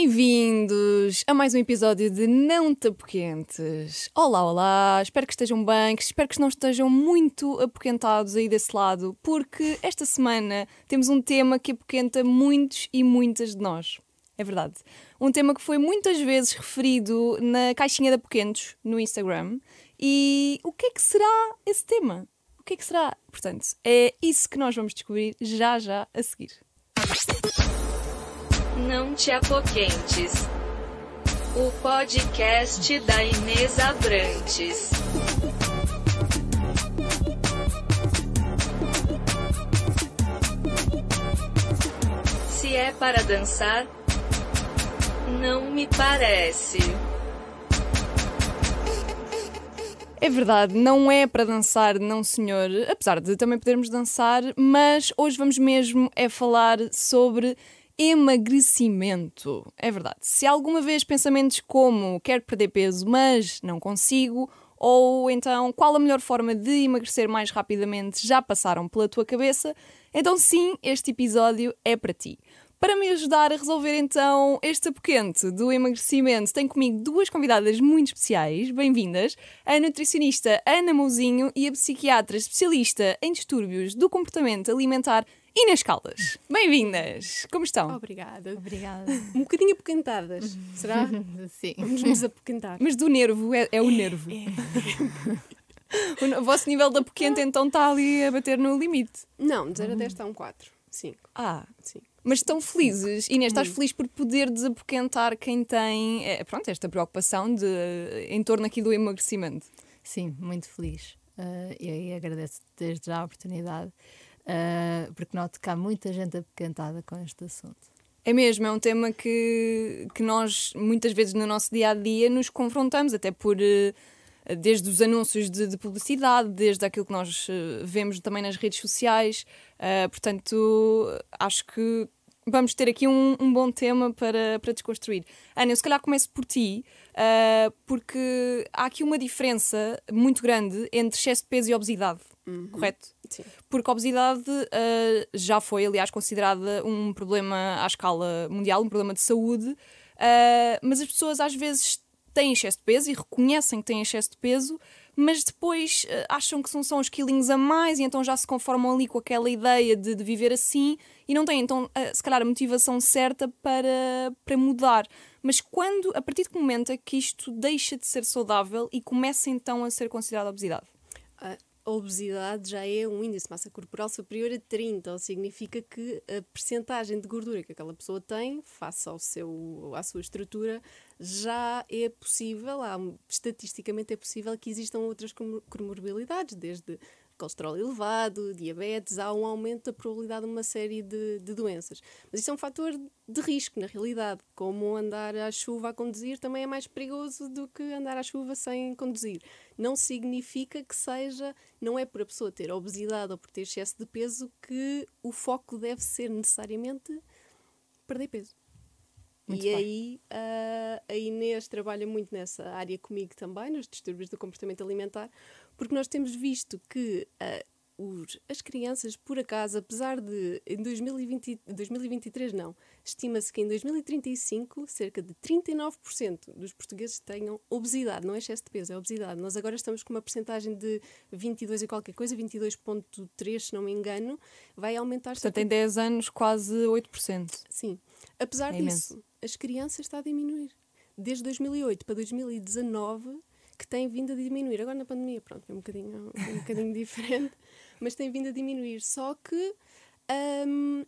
Bem-vindos a mais um episódio de Não Tapoquentes. Olá, olá, espero que estejam bem, que espero que não estejam muito apoquentados aí desse lado, porque esta semana temos um tema que apoquenta muitos e muitas de nós. É verdade. Um tema que foi muitas vezes referido na caixinha de apoquentos no Instagram. E o que é que será esse tema? O que é que será? Portanto, é isso que nós vamos descobrir já já a seguir. Não te apoquentes. O podcast da Inês Abrantes. Se é para dançar, não me parece. É verdade, não é para dançar, não senhor, apesar de também podermos dançar, mas hoje vamos mesmo é falar sobre emagrecimento. É verdade. Se alguma vez pensamentos como quero perder peso, mas não consigo, ou então qual a melhor forma de emagrecer mais rapidamente já passaram pela tua cabeça, então sim, este episódio é para ti. Para me ajudar a resolver então este apoquente do emagrecimento, tenho comigo duas convidadas muito especiais. Bem-vindas, a nutricionista Ana Mouzinho e a psiquiatra especialista em distúrbios do comportamento alimentar Inês Caldas. Bem-vindas! Como estão? Obrigada. Obrigada. Um bocadinho apoquentadas, será? Sim. Vamos nos apoquentar. Mas do nervo, é, é o nervo. O, o vosso nível de apoquente então está ali a bater no limite. Não, de 0 a 10 está um 4. 5. Ah, Sim. mas estão felizes. Inês, estás feliz por poder desapoquentar quem tem é, pronto, esta preocupação de, em torno aqui do emagrecimento? Sim, muito feliz. Uh, e aí agradeço desde já a oportunidade, uh, porque noto que há muita gente apoquentada com este assunto. É mesmo, é um tema que, que nós muitas vezes no nosso dia a dia nos confrontamos, até por. eh, Desde os anúncios de, de publicidade, desde aquilo que nós eh, vemos também nas redes sociais. Uh, portanto, acho que vamos ter aqui um, um bom tema para, para desconstruir. Ana, eu se calhar começo por ti, uh, porque há aqui uma diferença muito grande entre excesso de peso e obesidade, correto? Sim. Porque a obesidade uh, já foi, aliás, considerada um problema à escala mundial, um problema de saúde, uh, mas as pessoas às vezes têm excesso de peso e reconhecem que têm excesso de peso, mas depois uh, acham que são só uns quilinhos a mais e então já se conformam ali com aquela ideia de, de viver assim e não têm, então, uh, se calhar, a motivação certa para, para mudar. Mas quando, a partir de que momento é que isto deixa de ser saudável e começa então a ser considerada obesidade? A obesidade já é um índice de massa corporal superior a 30, ou significa que a percentagem de gordura que aquela pessoa tem, face ao seu, à sua estrutura, já é possível, há, estatisticamente é possível que existam outras comor- comorbilidades, desde colesterol elevado, diabetes, há um aumento da probabilidade de uma série de, de doenças. Mas isso é um fator de risco, na realidade. Como andar à chuva a conduzir também é mais perigoso do que andar à chuva sem conduzir. Não significa que seja, não é por a pessoa ter obesidade ou por ter excesso de peso que o foco deve ser necessariamente perder peso. Muito e bem. aí ah, a Inês trabalha muito nessa área comigo também, nos distúrbios do comportamento alimentar, porque nós temos visto que ah, os- as crianças, por acaso, apesar de em 2020, 2023 não, estima-se que em 2035 cerca de 39% dos portugueses tenham obesidade, não é excesso de peso, é obesidade. Nós agora estamos com uma percentagem de 22 e qualquer coisa, 22.3 se não me engano, vai aumentar Portanto, em 10 anos, quase 8%. Sim. Apesar É disso, as crianças está a diminuir. Desde 2008 para 2019 que tem vindo a diminuir. Agora na pandemia, pronto, é um bocadinho, um bocadinho diferente, mas tem vindo a diminuir. Só que hum,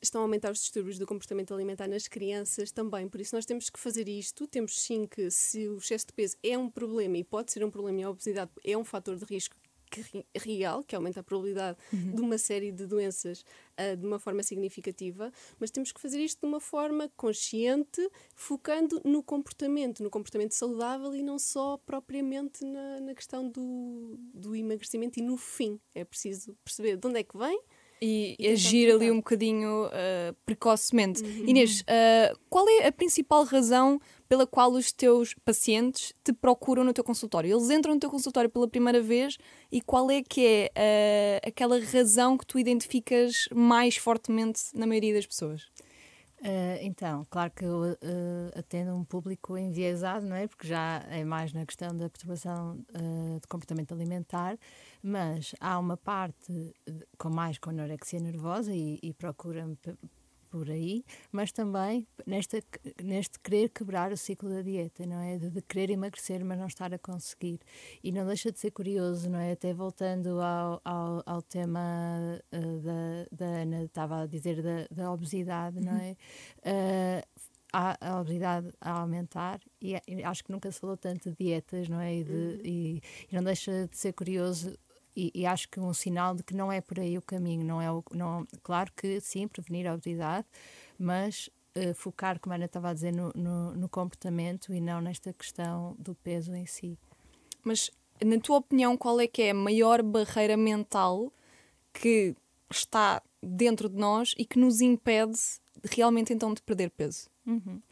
estão a aumentar os distúrbios do comportamento alimentar nas crianças também. Por isso nós temos que fazer isto. Temos sim que, se o excesso de peso é um problema e pode ser um problema e a obesidade é um fator de risco que real, que aumenta a probabilidade de uma série de doenças ah, de uma forma significativa, mas temos que fazer isto de uma forma consciente, focando no comportamento, no comportamento saudável e não só propriamente na, na questão do, do emagrecimento e no fim. É preciso perceber de onde é que vem E, E agir ali um bocadinho ah, precocemente. Uhum. Inês, ah, qual é a principal razão pela qual os teus pacientes te procuram no teu consultório? Eles entram no teu consultório pela primeira vez e qual é que é ah, aquela razão que tu identificas mais fortemente na maioria das pessoas? Uh, então, claro que eu uh, atendo um público enviesado, não é? Porque já é mais na questão da perturbação uh, de comportamento alimentar, mas há uma parte com mais com anorexia nervosa e, e procura-me por aí, mas também nesta, neste querer quebrar o ciclo da dieta, não é? De, de, querer emagrecer, mas não estar a conseguir. E não deixa de ser curioso, não é? Até voltando ao, ao, ao tema uh, da, da Ana, estava a dizer da, da obesidade, não é? Uh, a, a obesidade a aumentar e, e, acho que nunca se falou tanto de dietas, não é? E, de, uhum. e, e não deixa de ser curioso e, e, acho que um sinal de que não é por aí o caminho. Não é o, não, claro que sim, prevenir a obesidade, mas uh, focar, como a Ana estava a dizer, no, no, no, comportamento e não nesta questão do peso em si. Mas, na tua opinião, qual é que é a maior barreira mental que está dentro de nós e que nos impede realmente então de perder peso? Uhum.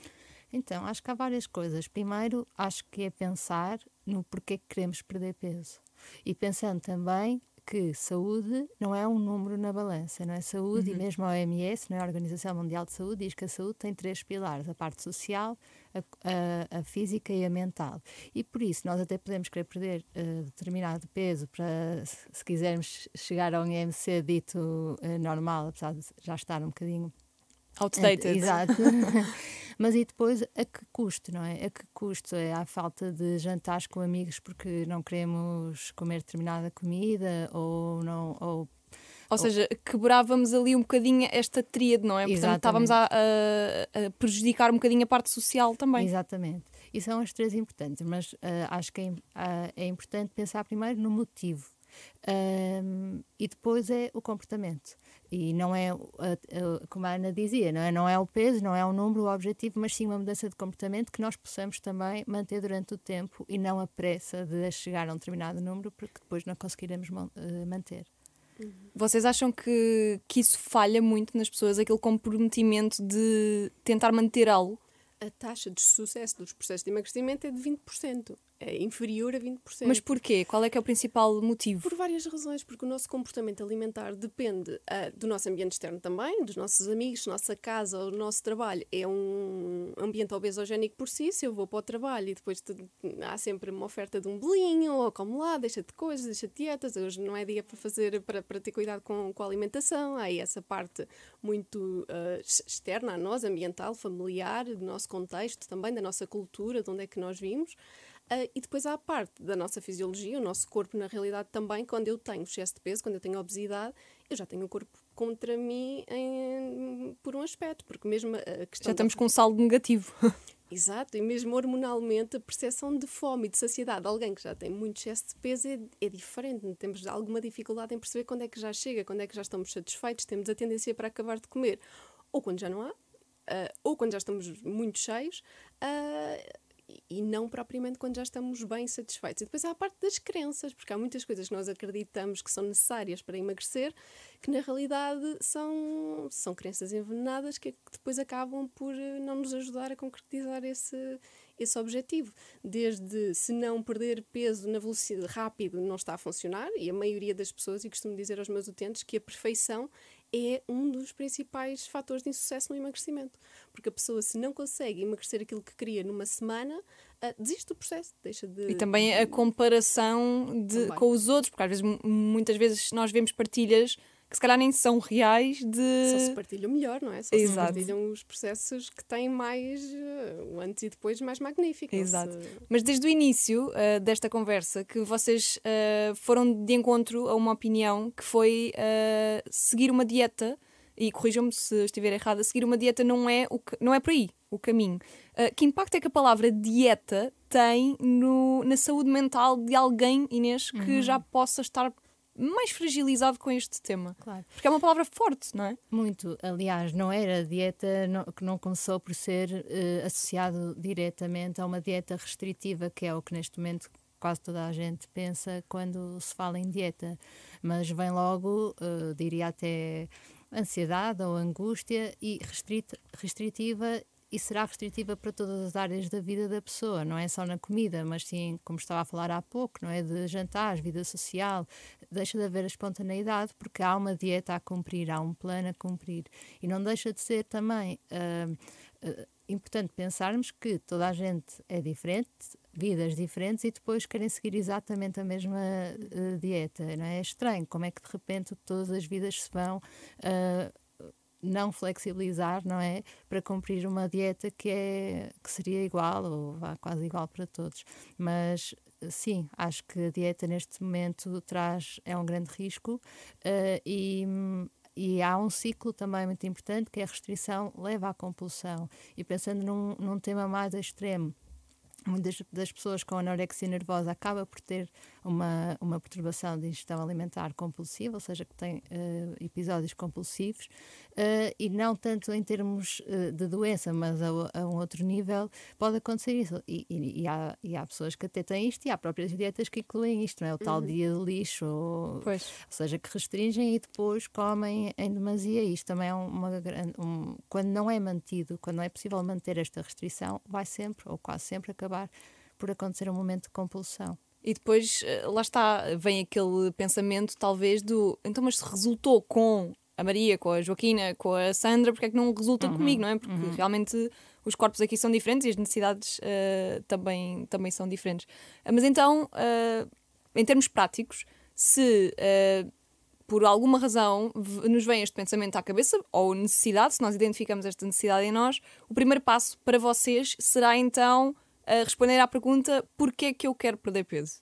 Então, acho que há várias coisas. Primeiro, acho que é pensar no porquê que queremos perder peso. E pensando também que saúde não é um número na balança, não é? Saúde, uhum. e mesmo a OMS, não é? a Organização Mundial de Saúde, diz que a saúde tem três pilares: a parte social, a, a, a física e a mental. E por isso nós até podemos querer perder uh, determinado peso para, se quisermos chegar a um IMC dito uh, normal, apesar de já estar um bocadinho Outdated. Exato. Mas e depois a que custo, não é? A que custo? É a falta de jantares com amigos porque não queremos comer determinada comida ou não. Ou, ou seja, quebrávamos ali um bocadinho esta tríade, não é? Portanto, Exatamente. estávamos a, a, a, prejudicar um bocadinho a parte social também. Exatamente. E são as três importantes, mas uh, acho que é, uh, é importante pensar primeiro no motivo. Um, e depois é o comportamento. E não é, como a Ana dizia, não é, não é o peso, não é o número, o objetivo, mas sim uma mudança de comportamento que nós possamos também manter durante o tempo e não a pressa de chegar a um determinado número, porque depois não conseguiremos uh, manter. Vocês acham que, que isso falha muito nas pessoas, aquele comprometimento de tentar manter algo? A taxa de sucesso dos processos de emagrecimento é de 20% é inferior a 20%. Mas porquê? Qual é que é o principal motivo? Por várias razões, porque o nosso comportamento alimentar depende uh, do nosso ambiente externo também, dos nossos amigos, nossa casa, o nosso trabalho é um ambiente obesogénico por si, se eu vou para o trabalho e depois te, há sempre uma oferta de um bolinho, ou como lá, deixa-te coisas, deixa-te dietas, hoje não é dia para fazer, para, para ter cuidado com, com a alimentação, há aí essa parte muito uh, externa a nós, ambiental, familiar, do nosso contexto também, da nossa cultura, de onde é que nós vimos. Uh, e depois há a parte da nossa fisiologia, o nosso corpo, na realidade, também, quando eu tenho excesso de peso, quando eu tenho obesidade, eu já tenho o corpo contra mim em, por um aspecto, porque mesmo a questão. Já estamos da... com um saldo negativo. Exato, e mesmo hormonalmente a percepção de fome e de saciedade de alguém que já tem muito excesso de peso é, é, diferente. Temos alguma dificuldade em perceber quando é que já chega, quando é que já estamos satisfeitos, temos a tendência para acabar de comer, ou quando já não há, uh, ou quando já estamos muito cheios. Uh, e não propriamente quando já estamos bem satisfeitos. E depois há a parte das crenças, porque há muitas coisas que nós acreditamos que são necessárias para emagrecer que na realidade são, são crenças envenenadas que depois acabam por eh, não nos ajudar a concretizar esse, esse objetivo. Desde se não perder peso na velocidade rápido não está a funcionar, e a maioria das pessoas, e costumo dizer aos meus utentes, que a perfeição é um dos principais fatores de insucesso no emagrecimento. Porque a pessoa, se não consegue emagrecer aquilo que queria numa semana, uh, desiste do processo, deixa de. E também a comparação de, com os outros, porque às vezes, muitas vezes nós vemos partilhas que se calhar nem são reais de. Só se partilham melhor, não é? Só Exato. se partilham os processos que têm mais uh, o antes e depois mais magnífico. Exato. Se... Mas desde o início uh, desta conversa que vocês uh, foram de encontro a uma opinião que foi seguir uma dieta. E corrijam-me se estiver errada, seguir uma dieta não é, o que, não é por aí o caminho. que impacto é que a palavra dieta tem no, na saúde mental de alguém, Inês, que uhum. já possa estar mais fragilizado com este tema. Claro. Porque é uma palavra forte, não é? Muito. Aliás, não era dieta não, que não começou por ser uh, associado diretamente a uma dieta restritiva, que é o que neste momento quase toda a gente pensa quando se fala em dieta. Mas vem logo, uh, diria até ansiedade ou angústia e restrita, restritiva e será restritiva para todas as áreas da vida da pessoa, não é só na comida, mas sim, como estava a falar há pouco, não é de jantares, vida social, deixa de haver a espontaneidade porque há uma dieta a cumprir, há um plano a cumprir. E não deixa de ser também uh, uh, importante pensarmos que toda a gente é diferente, vidas diferentes e depois querem seguir exatamente a mesma uh, dieta. Não é? é estranho como é que de repente todas as vidas se vão não flexibilizar, não é? Para cumprir uma dieta que, é, que seria igual ou vá quase igual para todos. Mas sim, acho que a dieta neste momento traz, é um grande risco uh, e, e há um ciclo também muito importante que é a restrição leva à compulsão. E pensando num, num tema mais extremo, muitas das pessoas com anorexia nervosa acaba por ter uma, uma perturbação de ingestão alimentar compulsiva, ou seja, que tem uh, episódios compulsivos, uh, e não tanto em termos uh, de doença, mas a, a, um outro nível, pode acontecer isso. E, e, e, há, e, há, pessoas que até têm isto, e há próprias dietas que incluem isto, não é? O tal uhum. dia de lixo, ou, ou, seja, que restringem e depois comem em demasia. Isto também é uma grande. Um, quando não é mantido, quando não é possível manter esta restrição, vai sempre, ou quase sempre, acabar por acontecer um momento de compulsão. E depois, eh, lá está, vem aquele pensamento, talvez, do então, mas se resultou com a Maria, com a Joaquina, com a Sandra, porque é que não resulta uhum, comigo, não é? Porque uhum. realmente os corpos aqui são diferentes e as necessidades uh, também, também são diferentes. Uh, mas então, uh, em termos práticos, se por alguma razão nos vem este pensamento à cabeça, ou necessidade, se nós identificamos esta necessidade em nós, o primeiro passo para vocês será então a responder à pergunta porquê é que eu quero perder peso.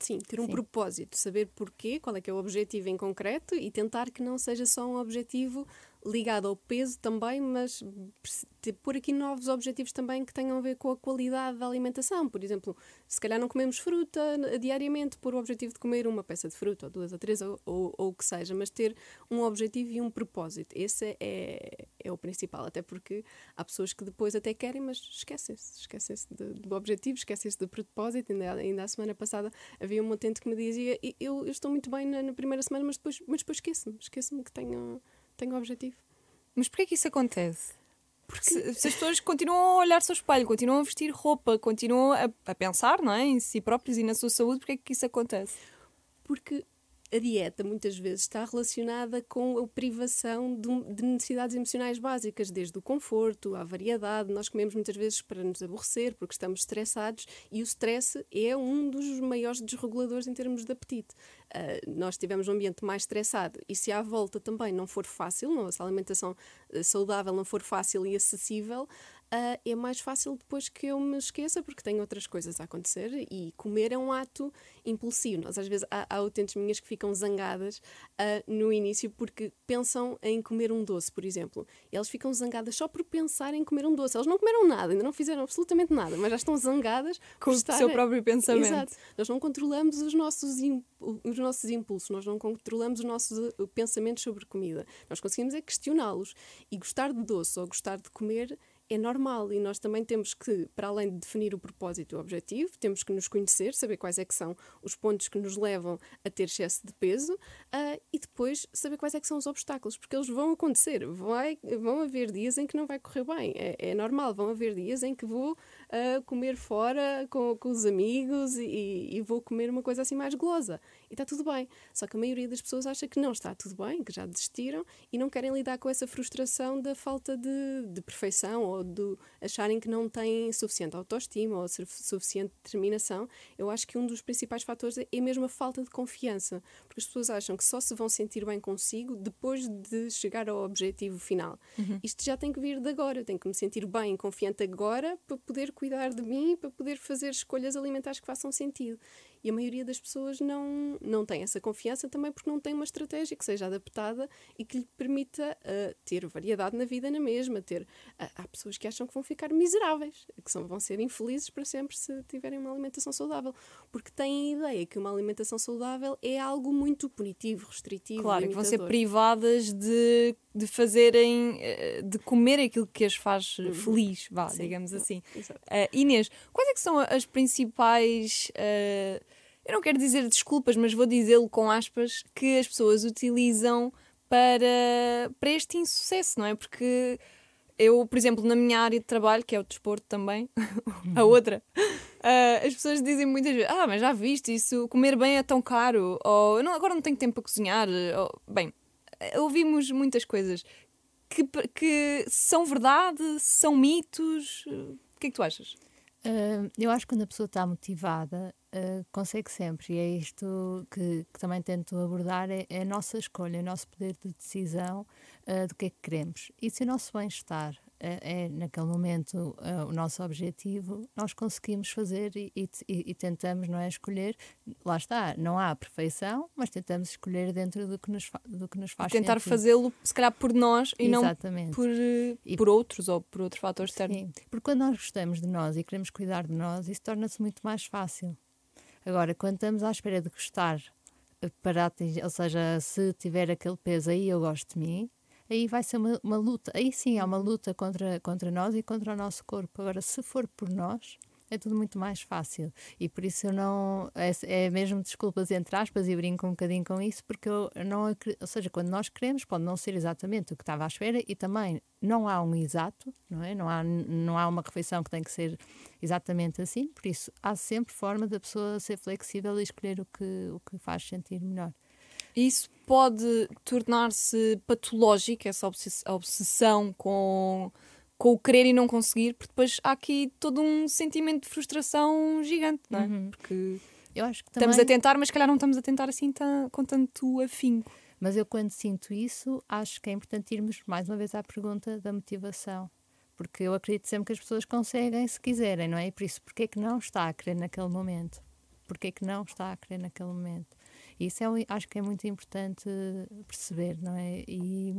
Sim, ter um Sim. propósito, saber porquê, qual é que é o objetivo em concreto e tentar que não seja só um objetivo ligado ao peso também, mas por aqui novos objetivos também que tenham a ver com a qualidade da alimentação. Por exemplo, se calhar não comemos fruta diariamente por o objetivo de comer uma peça de fruta, ou duas ou três, ou, ou, ou o que seja, mas ter um objetivo e um propósito. Esse é, é o principal, até porque há pessoas que depois até querem, mas esquecem-se, esquecem-se do objetivo, esquecem-se do propósito. Ainda, ainda a semana passada havia um utente que me dizia: Eu, eu estou muito bem na, na primeira semana, mas depois, mas depois esqueço-me, esqueço-me que tenho tenho um objetivo. Mas porquê que isso acontece? Porque se, se, as pessoas continuam a olhar-se ao espelho, continuam a vestir roupa, continuam a, a, pensar não é, em si próprios e na sua saúde, porquê que isso acontece? Porque a dieta muitas vezes está relacionada com a privação de, necessidades emocionais básicas, desde o conforto, à variedade. Nós comemos muitas vezes para nos aborrecer, porque estamos estressados, e o stress é um dos maiores desreguladores em termos de apetite. Uh, nós tivemos um ambiente mais estressado e se à volta também não for fácil, não, se a alimentação uh, saudável não for fácil e acessível, uh, é mais fácil depois que eu me esqueça, porque tenho outras coisas a acontecer e comer é um ato impulsivo. Nós, às vezes, há, há utentes minhas que ficam zangadas uh, no início porque pensam em comer um doce, por exemplo. Elas ficam zangadas só por pensar em comer um doce. Elas não comeram nada, ainda não fizeram absolutamente nada, mas já estão zangadas com o seu próprio pensamento. Exato. Nós não controlamos os nossos, os nossos impulsos, nós não controlamos os nossos pensamentos sobre comida. Nós conseguimos é questioná-los. E gostar de doce ou gostar de comer é normal e nós também temos que, para além de definir o propósito e o objetivo, temos que nos conhecer, saber quais é que são os pontos que nos levam a ter excesso de peso uh, e depois saber quais é que são os obstáculos, porque eles vão acontecer. Vai, vão haver dias em que não vai correr bem, é, é normal. Vão haver dias em que vou uh, comer fora com, com os amigos e, e, vou comer uma coisa assim mais golosa. E está tudo bem. Só que a maioria das pessoas acha que não está tudo bem, que já desistiram e não querem lidar com essa frustração da falta de, de perfeição ou de acharem que não têm suficiente autoestima ou suficiente determinação. Eu acho que um dos principais fatores é mesmo a falta de confiança, porque as pessoas acham que só se vão sentir bem consigo depois de chegar ao objetivo final. Uhum. Isto já tem que vir de agora, eu tenho que me sentir bem, confiante agora para poder cuidar de mim, para poder fazer escolhas alimentares que façam sentido. E a maioria das pessoas não, não tem essa confiança também porque não tem uma estratégia que seja adaptada e que lhe permita uh, ter variedade na vida na mesma. Ter, uh, há pessoas que acham que vão ficar miseráveis, que são, vão ser infelizes para sempre se tiverem uma alimentação saudável, porque têm a ideia que uma alimentação saudável é algo muito punitivo, restritivo. Claro, que vão ser privadas de, de fazerem, eh, de comer aquilo que as faz uhum. feliz, vá, Sim, digamos assim. Uh, Inês, quais é que são as principais. Uh, eu não quero dizer desculpas, mas vou dizê-lo com aspas, que as pessoas utilizam para, para este insucesso, não é? Porque eu, por exemplo, na minha área de trabalho, que é o desporto também, a outra, Ah, as pessoas dizem muitas vezes: Ah, mas já viste isso? Comer bem é tão caro. Ou não, agora não tenho tempo para cozinhar. Ou, bem, ouvimos muitas coisas que, que são verdade, são mitos. O que é que tu achas? Uh, eu acho que quando a pessoa está motivada, uh, consegue sempre. E é isto que, que também tento abordar: é, é, a nossa escolha, o nosso poder de decisão uh, do que é que queremos. E se o nosso bem-estar é, é naquele momento o nosso objetivo, nós conseguimos fazer e, e, e, tentamos não é escolher. Lá está, não há perfeição, mas tentamos escolher dentro do que nos, do que nos faz. E tentar fazê-lo, se calhar, por nós e Exatamente. não por, e, por outros ou por outros fatores externos. Sim, porque quando nós gostamos de nós e queremos cuidar de nós, isso torna-se muito mais fácil. Agora, quando estamos à espera de gostar eh, para atingir, ou seja, se tiver aquele peso aí, eu gosto de mim, aí vai ser uma, uma luta. Aí sim é uma uhum. luta contra, contra nós e contra o nosso corpo. Agora, se for por nós, é tudo muito mais fácil. E por isso eu não. É, é mesmo desculpas entre aspas e brinco um bocadinho com isso, porque eu não. Ou seja, quando nós queremos, pode não ser exatamente o que estava à espera e também não há um exato, não é? Não há, não há uma refeição que tem que ser exatamente assim, por isso há sempre forma da pessoa ser flexível e escolher o que, o que faz sentir melhor. Isso pode tornar-se patológico, essa obsessão com, com o querer e não conseguir, porque depois há aqui todo um sentimento de frustração gigante, não é? Uhum. Porque eu acho que também... estamos a tentar, mas se calhar não estamos a tentar assim com tanto afinco. Mas eu, quando sinto isso, acho que é importante irmos mais uma vez à pergunta da motivação. Porque eu acredito sempre que as pessoas conseguem se quiserem, não é? E por isso, porquê é que não está a querer naquele momento? Porquê é que não está a querer naquele momento? Isso é, acho que é muito importante perceber, não é? E,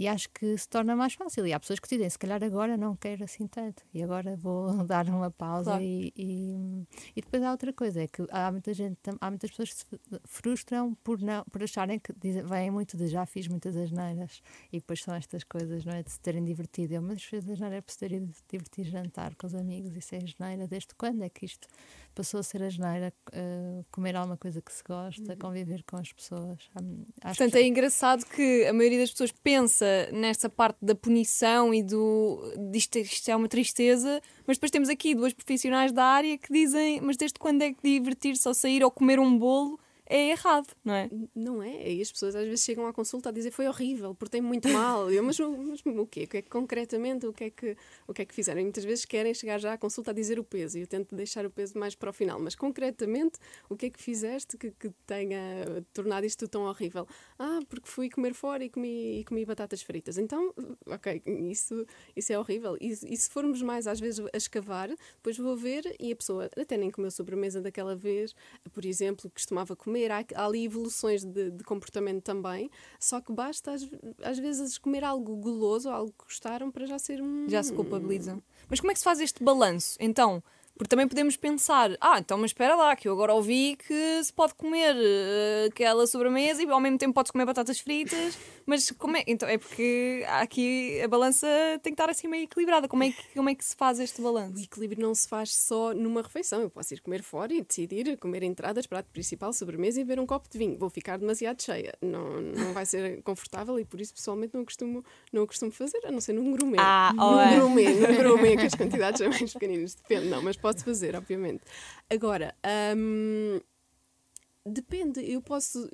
e acho que se torna mais fácil. E há pessoas que dizem, se calhar agora não quero assim tanto, e agora vou dar uma pausa. Claro. E, e, e, depois há outra coisa, é que há muita gente, há muitas pessoas que se frustram por, não, por acharem que dizem, vêm muito de já fiz muitas asneiras, e depois são estas coisas, não é? De se terem divertido. Eu, mas fez asneira é por se terem divertido jantar com os amigos, isso é asneira. Desde quando é que isto passou a ser a geneira, uh, comer alguma coisa que se gosta, uhum. conviver com as pessoas. Acho Portanto, que... é engraçado que a maioria das pessoas pensa nessa parte da punição e do disto, isto é uma tristeza, mas depois temos aqui duas profissionais da área que dizem, mas desde quando é que divertir-se ao sair ou comer um bolo é errado, não é? Não é. E as pessoas às vezes chegam à consulta a dizer foi horrível, portei muito mal. Eu, mas, mas o quê? O que é que concretamente o que é que, o que é que fizeram? E muitas vezes querem chegar já à consulta a dizer o peso e eu tento deixar o peso mais para o final. Mas concretamente, o que é que fizeste que, que tenha tornado isto tão horrível? Ah, porque fui comer fora e comi, e comi batatas fritas. Então, ok, isso, isso é horrível. E, e se formos mais às vezes a escavar, depois vou ver e a pessoa até nem comeu sobremesa daquela vez, por exemplo, costumava comer comer, há, há ali evoluções de, de, comportamento também, só que basta às, às, vezes comer algo goloso, algo que gostaram para já ser um. Já se culpabilizam. Mas como é que se faz este balanço? Então, porque também podemos pensar, ah, então, mas espera lá, que eu agora ouvi que se pode comer uh, aquela sobremesa e ao mesmo tempo pode comer batatas fritas, mas como é? Então é porque aqui a balança tem que estar assim meio equilibrada. Como é que, como é que se faz este balanço? O equilíbrio não se faz só numa refeição. Eu posso ir comer fora e decidir comer entradas, prato principal, sobremesa e beber um copo de vinho. Vou ficar demasiado cheia. Não, não vai ser confortável e por isso pessoalmente não costumo, não costumo fazer, a não ser num gourmet. Ah, num oh, gourmet, num gourmet, que as quantidades são mais pequeninas. Depende, não, mas pode fazer, obviamente. Agora, hum, Depende, eu posso.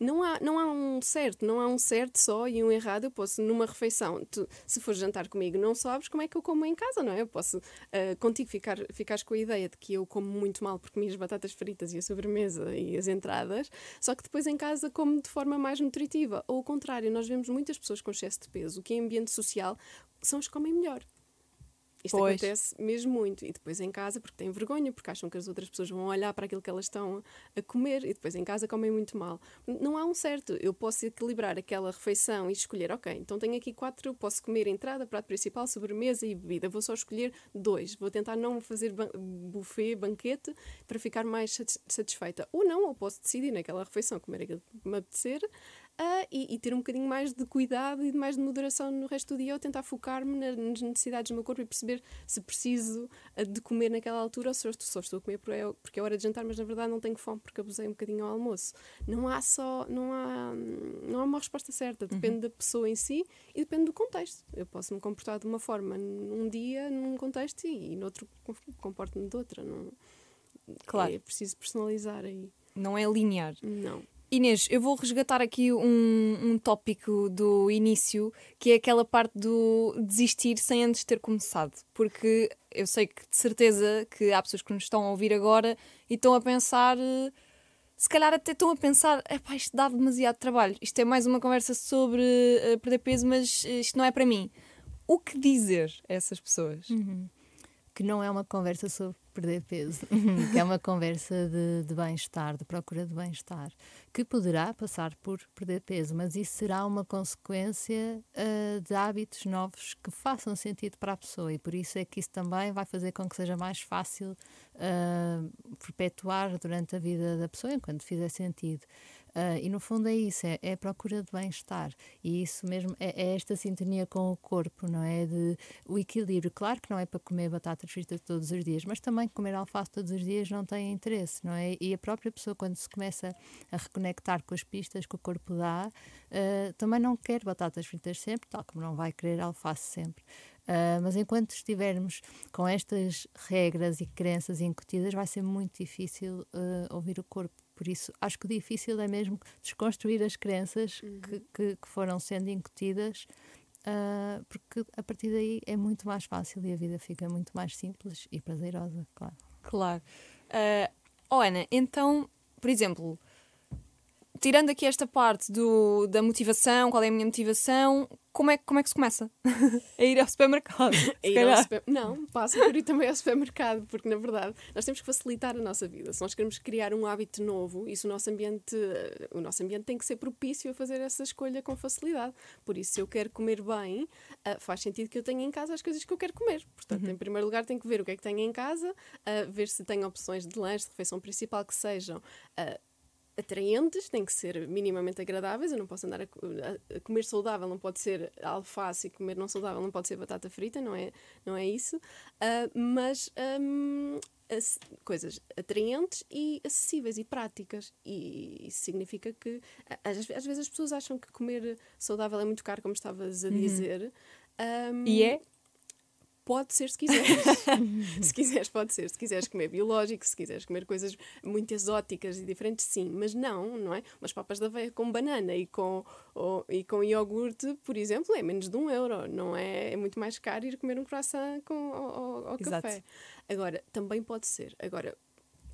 Não há, não há um certo, não há um certo só e um errado. Eu posso, numa refeição, tu, se for jantar comigo, não sabes como é que eu como em casa, não é? Eu posso uh, contigo ficar, ficares com a ideia de que eu como muito mal porque comi as batatas fritas e a sobremesa e as entradas, só que depois em casa como de forma mais nutritiva. Ou o contrário, nós vemos muitas pessoas com excesso de peso que em ambiente social são as que comem melhor. Isto pois. acontece mesmo muito. E depois em casa, porque têm vergonha, porque acham que as outras pessoas vão olhar para aquilo que elas estão a comer e depois em casa comem muito mal. Não há um certo. Eu posso equilibrar aquela refeição e escolher, ok, então tenho aqui quatro, posso comer entrada, prato principal, sobremesa e bebida. Vou só escolher dois. Vou tentar não fazer buffet, banquete, para ficar mais satisfeita. Ou não, ou posso decidir naquela refeição comer aquilo que me apetecer Uh, e, e, ter um bocadinho mais de cuidado e de mais de moderação no resto do dia ou tentar focar-me nas necessidades do meu corpo e perceber se preciso uh, de comer naquela altura ou se só estou a comer porque é, porque é hora de jantar, mas na verdade não tenho fome porque abusei um bocadinho ao almoço. Não há só, não há, não há uma resposta certa, depende uhum. da pessoa em si e depende do contexto. Eu posso me comportar de uma forma num dia, num contexto e, e noutro comporto-me de outra. Não, claro. É preciso personalizar aí. Não é linear. Não. Inês, eu vou resgatar aqui um, um tópico do início, que é aquela parte do desistir sem antes ter começado. Porque eu sei que de certeza que há pessoas que nos estão a ouvir agora e estão a pensar, se calhar até estão a pensar, isto dá demasiado trabalho, isto é mais uma conversa sobre uh, perder peso, mas isto não é para mim. O que dizer a essas pessoas? Uhum. Que não é uma conversa sobre perder peso, que é uma conversa de, de bem-estar, de procura de bem-estar, que poderá passar por perder peso, mas isso será uma consequência uh, de hábitos novos que façam sentido para a pessoa e por isso é que isso também vai fazer com que seja mais fácil uh, perpetuar durante a vida da pessoa enquanto fizer sentido. Uh, e no fundo é isso, é, é a procura de bem-estar. E isso mesmo é, é, esta sintonia com o corpo, não é? De, o equilíbrio. Claro que não é para comer batatas fritas todos os dias, mas também comer alface todos os dias não tem interesse, não é? E a própria pessoa, quando se começa a reconectar com as pistas que o corpo dá, uh, também não quer batatas fritas sempre, tal como não vai querer alface sempre. Uh, mas enquanto estivermos com estas regras e crenças incutidas, vai ser muito difícil uh, ouvir o corpo. Por isso, acho que o difícil é mesmo desconstruir as crenças uhum. que, que, que, foram sendo incutidas, uh, porque a partir daí é muito mais fácil e a vida fica muito mais simples e prazerosa, claro. Claro. Uh, oh, Ana, então, por exemplo, tirando aqui esta parte do, da motivação, qual é a minha motivação, como é, como é que se começa? a ir ao supermercado. a ir ao super... Não, passa por ir também ao supermercado, porque na verdade nós temos que facilitar a nossa vida. Se nós queremos criar um hábito novo, isso o nosso ambiente, o nosso ambiente tem que ser propício a fazer essa escolha com facilidade. Por isso, se eu quero comer bem, uh, faz sentido que eu tenha em casa as coisas que eu quero comer. Portanto, uhum. em primeiro lugar, tenho que ver o que é que tenho em casa, uh, ver se tenho opções de lanche, de refeição principal que sejam. Atraentes, têm que ser minimamente agradáveis. Eu não posso andar a, a, comer saudável, não pode ser alface, e comer não saudável não pode ser batata frita, não é, não é isso. Uh, mas um, as, coisas atraentes e acessíveis e práticas. E isso significa que às, às, vezes as pessoas acham que comer saudável é muito caro, como estavas a uhum. dizer. Um, e é? Pode ser se quiseres. se quiseres, pode ser. Se quiseres comer biológico, se quiseres comer coisas muito exóticas e diferentes, sim. Mas não, não é? Umas papas da aveia com banana e com, ou, e com iogurte, por exemplo, é menos de um euro. Não é? É muito mais caro ir comer um croissant com, ao, ao café. Agora, também pode ser. Agora,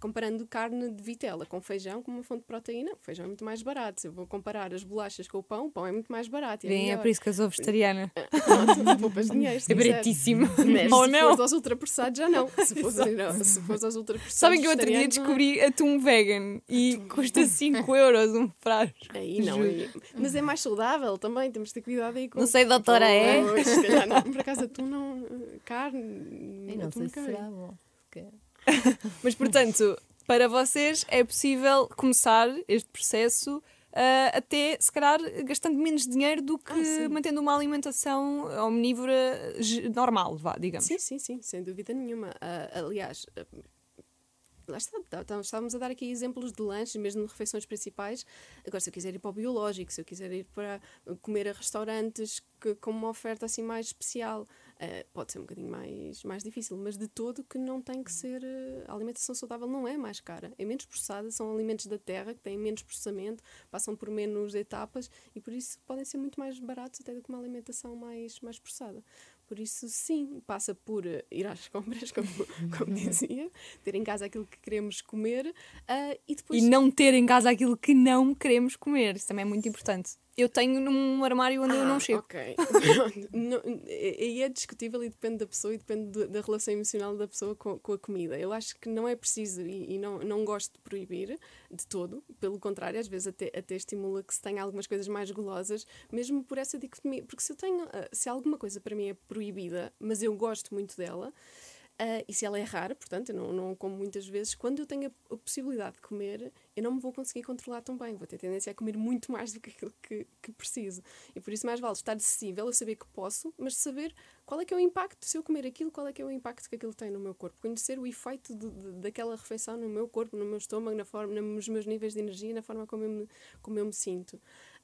comparando carne de vitela com feijão como uma fonte de proteína, o feijão é muito mais barato. Se eu vou comparar as bolachas com o pão, o pão é muito mais barato. É, Bem, é por isso que eu sou vegetariana. Pronto, poupas dinheiro. É baratíssimo. Ou não. Se fores aos ultraprocessados, já não. Se fores, não, se fores aos ultraprocessados. Sabem que eu outro dia descobri é. atum vegan e atum. custa 5 euros um frasco. Aí não. Aí. Mas é mais saudável também, temos de ter cuidado aí com. Não sei, doutora, é? Se calhar não. Por acaso, atum não. Carne. E não sei se será bom. Mas, portanto, para vocês é possível começar este processo Uh, até se calhar gastando menos dinheiro do que ah, mantendo uma alimentação omnívora normal, vá, digamos. Sim, sim, sim, sem dúvida nenhuma. Uh, aliás, uh, lá está, tá, tá, estávamos a dar aqui exemplos de lanches, mesmo de refeições principais. Agora, se eu quiser ir para o biológico, se eu quiser ir para comer a restaurantes que, com uma oferta assim mais especial, Uh, pode ser um bocadinho mais, mais difícil, mas de todo que não tem que ser. Uh, a alimentação saudável não é mais cara, é menos processada, são alimentos da terra que têm menos processamento, passam por menos etapas e por isso podem ser muito mais baratos até do que uma alimentação mais, mais processada. Por isso, sim, passa por uh, ir às compras, como, como dizia, ter em casa aquilo que queremos comer e depois. E não ter em casa aquilo que não queremos comer, isso também é muito importante eu tenho num armário onde ah, eu não ah, chego. Ok. E é discutível e depende da pessoa e depende da relação emocional da pessoa com, com, a comida. Eu acho que não é preciso e, e, não, não gosto de proibir de todo. Pelo contrário, às vezes até, até estimula que se tenha algumas coisas mais golosas, mesmo por essa dicotomia. Porque se eu tenho, ah, se alguma coisa para mim é proibida, mas eu gosto muito dela Uh, e se ela é rara, portanto, eu não, não como muitas vezes, quando eu tenho a, a, possibilidade de comer, eu não me vou conseguir controlar tão bem. Vou ter tendência a comer muito mais do que aquilo que, que preciso. E por isso mais vale estar acessível, eu saber que posso, mas saber qual é que é o impacto, se eu comer aquilo, qual é que é o impacto que aquilo tem no meu corpo. Conhecer o efeito de, de, daquela refeição no meu corpo, no meu estômago, na forma, nos meus níveis de energia, na forma como eu me, como eu me sinto.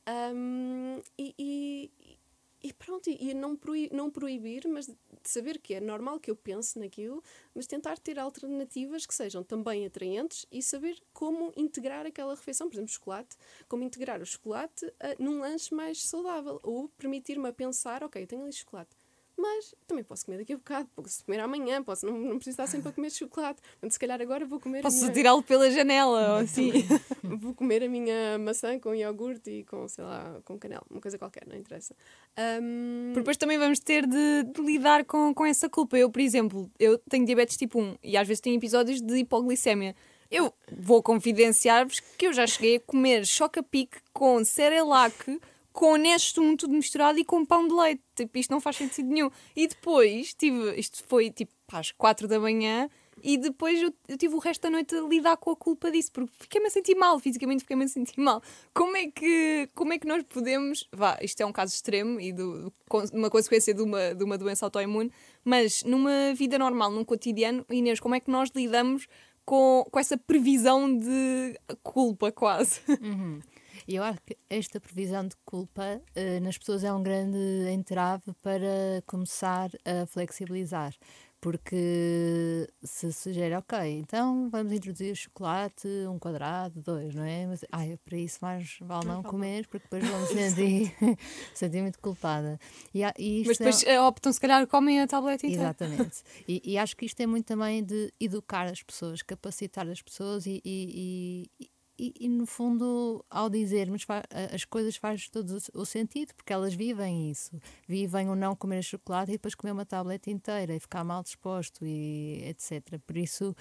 Um, e, e, e pronto, e não, proibir, não proibir, mas saber que é normal que eu pense naquilo, mas tentar ter alternativas que sejam também atraentes e saber como integrar aquela refeição, por exemplo, chocolate, como integrar o chocolate uh, num lanche mais saudável, ou permitir-me a pensar, ok, eu tenho ali chocolate, mas também posso comer daqui a bocado, posso comer amanhã, posso não, não precisar sempre a comer chocolate. Portanto, se calhar agora vou comer. Posso minha... tirá-lo pela janela ou assim. vou comer a minha maçã com iogurte e com, sei lá, com canela, uma coisa qualquer, não interessa. Um... Porque depois também vamos ter de, de, lidar com, com essa culpa. Eu, por exemplo, eu tenho diabetes tipo 1 e às vezes tenho episódios de hipoglicemia. Eu vou confidenciar-vos que eu já cheguei a comer choca-pique com Cerelac com Nestum tudo misturado e com pão de leite. Tipo, isto não faz sentido nenhum. E depois tive, isto foi tipo às quatro da manhã, e depois eu, eu, tive o resto da noite a lidar com a culpa disso, porque fiquei-me a sentir mal, fisicamente fiquei-me a sentir mal. Como é que, como é que nós podemos. Vá, isto é um caso extremo e do, uma consequência de uma, de uma doença autoimune, mas numa vida normal, num cotidiano, Inês, como é que nós lidamos com, com essa previsão de culpa quase? Uhum. E eu acho que esta previsão de culpa uh, nas pessoas é um grande entrave para começar a flexibilizar. Porque se sugere, ok, então vamos introduzir chocolate, um quadrado, dois, não é? Mas ai, para isso mais vale não, comer, porque depois me sentir, sentir muito culpada. E, e Mas depois é... optam, se calhar, comem a tableta inteira. Exatamente. e, e, acho que isto é muito também de educar as pessoas, capacitar as pessoas e, e, e, e, no fundo, ao dizermos as coisas faz todo o sentido, porque elas vivem isso. Vivem o não comer chocolate e depois comer uma tableta inteira e ficar mal disposto e etc. Por isso,